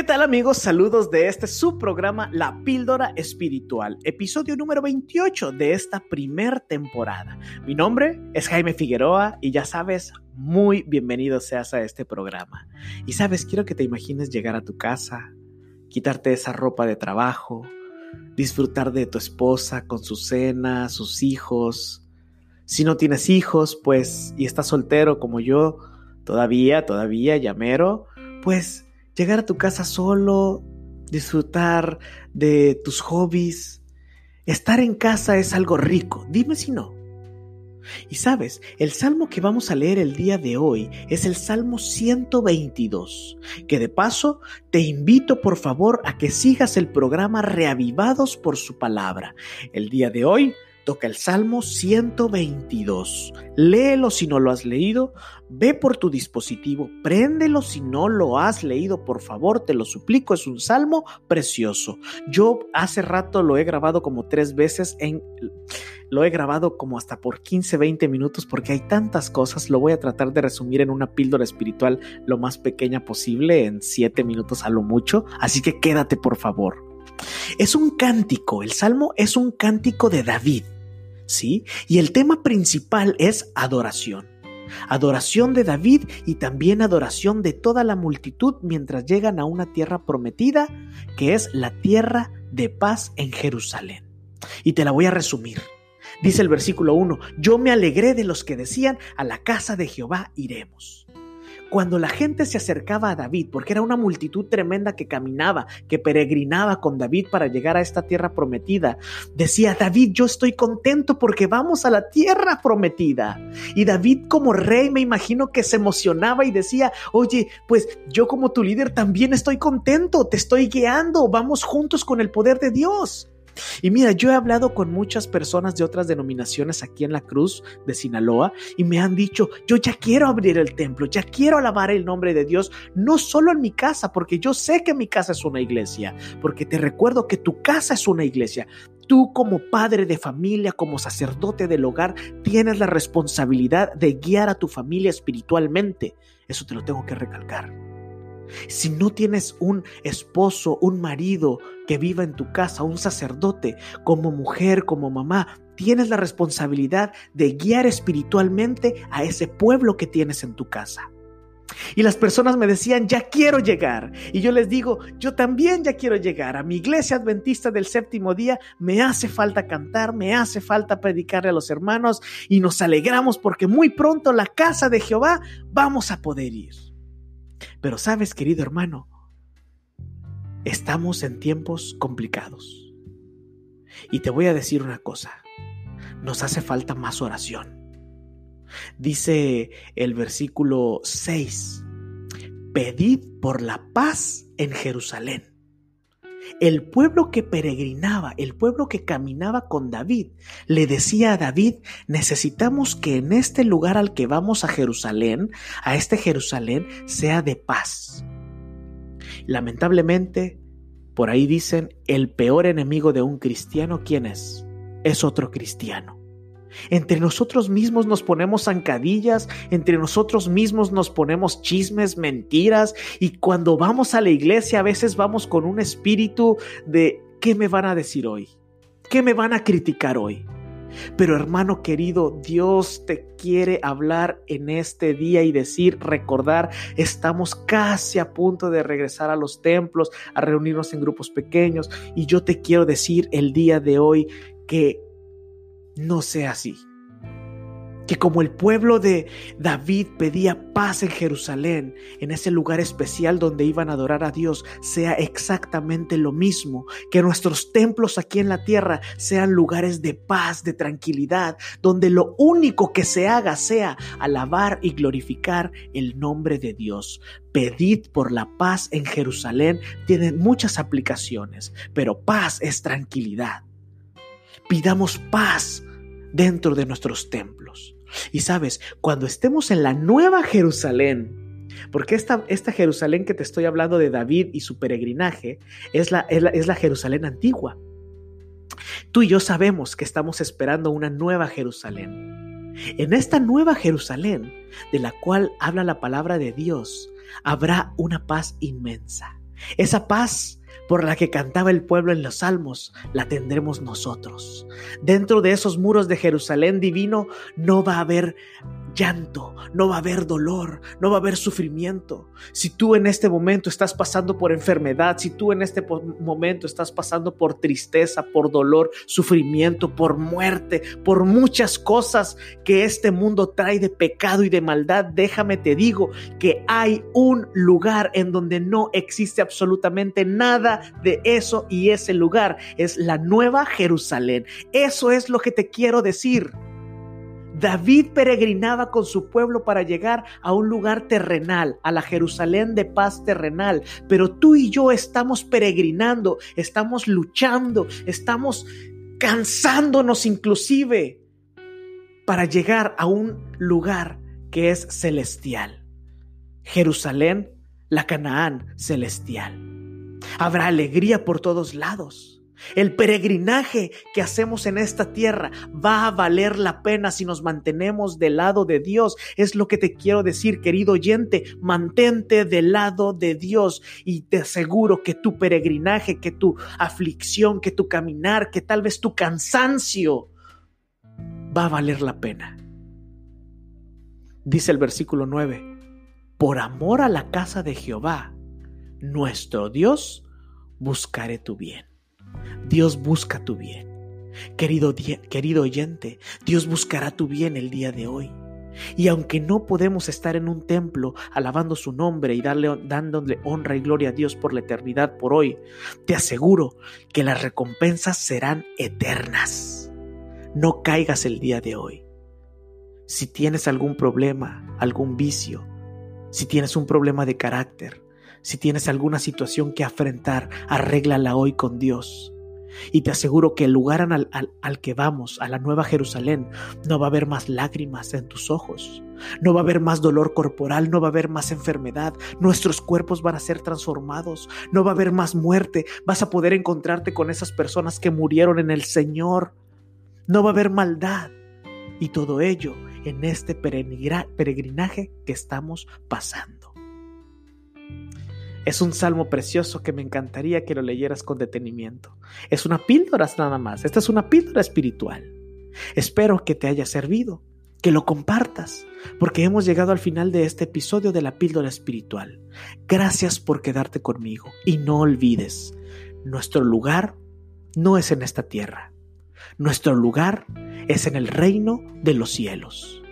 ¿Qué tal amigos? Saludos de este subprograma La Píldora Espiritual, episodio número 28 de esta primer temporada. Mi nombre es Jaime Figueroa y ya sabes, muy bienvenido seas a este programa. Y sabes, quiero que te imagines llegar a tu casa, quitarte esa ropa de trabajo, disfrutar de tu esposa con su cena, sus hijos. Si no tienes hijos, pues, y estás soltero como yo, todavía, todavía, llamero, pues llegar a tu casa solo, disfrutar de tus hobbies. Estar en casa es algo rico, dime si no. Y sabes, el salmo que vamos a leer el día de hoy es el Salmo 122, que de paso te invito por favor a que sigas el programa Reavivados por su palabra. El día de hoy toca el Salmo 122. Léelo si no lo has leído, ve por tu dispositivo, préndelo si no lo has leído, por favor, te lo suplico, es un salmo precioso. Yo hace rato lo he grabado como tres veces en... Lo he grabado como hasta por 15, 20 minutos porque hay tantas cosas. Lo voy a tratar de resumir en una píldora espiritual lo más pequeña posible, en 7 minutos a lo mucho. Así que quédate por favor. Es un cántico, el salmo es un cántico de David. ¿Sí? Y el tema principal es adoración. Adoración de David y también adoración de toda la multitud mientras llegan a una tierra prometida, que es la tierra de paz en Jerusalén. Y te la voy a resumir. Dice el versículo 1, yo me alegré de los que decían, a la casa de Jehová iremos cuando la gente se acercaba a David, porque era una multitud tremenda que caminaba, que peregrinaba con David para llegar a esta tierra prometida, decía, David, yo estoy contento porque vamos a la tierra prometida. Y David como rey me imagino que se emocionaba y decía, oye, pues yo como tu líder también estoy contento, te estoy guiando, vamos juntos con el poder de Dios. Y mira, yo he hablado con muchas personas de otras denominaciones aquí en la Cruz de Sinaloa y me han dicho, yo ya quiero abrir el templo, ya quiero alabar el nombre de Dios, no solo en mi casa, porque yo sé que mi casa es una iglesia, porque te recuerdo que tu casa es una iglesia. Tú como padre de familia, como sacerdote del hogar, tienes la responsabilidad de guiar a tu familia espiritualmente. Eso te lo tengo que recalcar. Si no tienes un esposo, un marido que viva en tu casa, un sacerdote, como mujer, como mamá, tienes la responsabilidad de guiar espiritualmente a ese pueblo que tienes en tu casa. Y las personas me decían, ya quiero llegar. Y yo les digo, yo también ya quiero llegar. A mi iglesia adventista del séptimo día me hace falta cantar, me hace falta predicarle a los hermanos y nos alegramos porque muy pronto la casa de Jehová vamos a poder ir. Pero sabes, querido hermano, estamos en tiempos complicados. Y te voy a decir una cosa, nos hace falta más oración. Dice el versículo 6, pedid por la paz en Jerusalén el pueblo que peregrinaba, el pueblo que caminaba con David, le decía a David, necesitamos que en este lugar al que vamos a Jerusalén, a este Jerusalén, sea de paz. Lamentablemente, por ahí dicen, el peor enemigo de un cristiano, ¿quién es? Es otro cristiano. Entre nosotros mismos nos ponemos zancadillas, entre nosotros mismos nos ponemos chismes, mentiras, y cuando vamos a la iglesia a veces vamos con un espíritu de ¿qué me van a decir hoy? ¿Qué me van a criticar hoy? Pero hermano querido, Dios te quiere hablar en este día y decir, recordar, estamos casi a punto de regresar a los templos, a reunirnos en grupos pequeños. Y yo te quiero decir el día de hoy que no sea así. Que como el pueblo de David pedía paz en Jerusalén, en ese lugar especial donde iban a adorar a Dios, sea exactamente lo mismo. Que nuestros templos aquí en la tierra sean lugares de paz, de tranquilidad, donde lo único que se haga sea alabar y glorificar el nombre de Dios. Pedid por la paz en Jerusalén tiene muchas aplicaciones, pero paz es tranquilidad. Pidamos paz dentro de nuestros templos. Y sabes, cuando estemos en la nueva Jerusalén, porque esta, esta Jerusalén que te estoy hablando de David y su peregrinaje es la, es la, es la Jerusalén antigua. Tú y yo sabemos que estamos esperando una nueva Jerusalén. En esta nueva Jerusalén, de la cual habla la palabra de Dios, habrá una paz inmensa. Esa paz por la que cantaba el pueblo en los salmos, la tendremos nosotros. Dentro de esos muros de Jerusalén divino no va a haber llanto, no va a haber dolor, no va a haber sufrimiento. Si tú en este momento estás pasando por enfermedad, si tú en este momento estás pasando por tristeza, por dolor, sufrimiento, por muerte, por muchas cosas que este mundo trae de pecado y de maldad, déjame te digo que hay un lugar en donde no existe absolutamente nada de eso y ese lugar es la nueva Jerusalén. Eso es lo que te quiero decir. David peregrinaba con su pueblo para llegar a un lugar terrenal, a la Jerusalén de paz terrenal, pero tú y yo estamos peregrinando, estamos luchando, estamos cansándonos inclusive para llegar a un lugar que es celestial. Jerusalén, la Canaán celestial. Habrá alegría por todos lados. El peregrinaje que hacemos en esta tierra va a valer la pena si nos mantenemos del lado de Dios. Es lo que te quiero decir, querido oyente. Mantente del lado de Dios y te aseguro que tu peregrinaje, que tu aflicción, que tu caminar, que tal vez tu cansancio va a valer la pena. Dice el versículo 9, por amor a la casa de Jehová, nuestro Dios, buscaré tu bien. Dios busca tu bien. Querido, querido oyente, Dios buscará tu bien el día de hoy. Y aunque no podemos estar en un templo alabando su nombre y dándole honra y gloria a Dios por la eternidad por hoy, te aseguro que las recompensas serán eternas. No caigas el día de hoy. Si tienes algún problema, algún vicio, si tienes un problema de carácter, si tienes alguna situación que afrontar, arréglala hoy con Dios. Y te aseguro que el lugar al, al, que vamos, a la Nueva Jerusalén, no va a haber más lágrimas en tus ojos, no va a haber más dolor corporal, no va a haber más enfermedad, nuestros cuerpos van a ser transformados, no va a haber más muerte, vas a poder encontrarte con esas personas que murieron en el Señor, no va a haber maldad. Y todo ello en este peregrinaje que estamos pasando. Es un salmo precioso que me encantaría que lo leyeras con detenimiento. Es una píldora nada más. Esta es una píldora espiritual. Espero que te haya servido, que lo compartas, porque hemos llegado al final de este episodio de la píldora espiritual. Gracias por quedarte conmigo y no olvides, nuestro lugar no es en esta tierra. Nuestro lugar es en el reino de los cielos.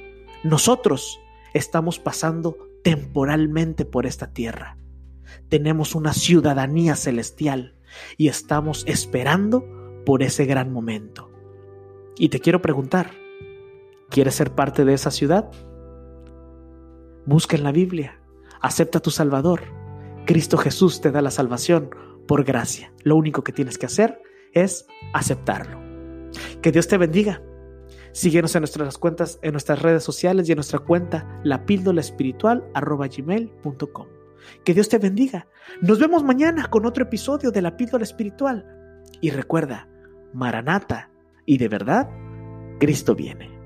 Nosotros estamos pasando temporalmente por esta tierra tenemos una ciudadanía celestial y estamos esperando por ese gran momento. Y te quiero preguntar, ¿quieres ser parte de esa ciudad? Busca en la Biblia, acepta a tu Salvador. Cristo Jesús te da la salvación por gracia. Lo único que tienes que hacer es aceptarlo. Que Dios te bendiga. Síguenos en nuestras cuentas, en nuestras redes sociales y en nuestra cuenta la píldora espiritual que Dios te bendiga. Nos vemos mañana con otro episodio de la píldora espiritual. Y recuerda, Maranata, y de verdad, Cristo viene.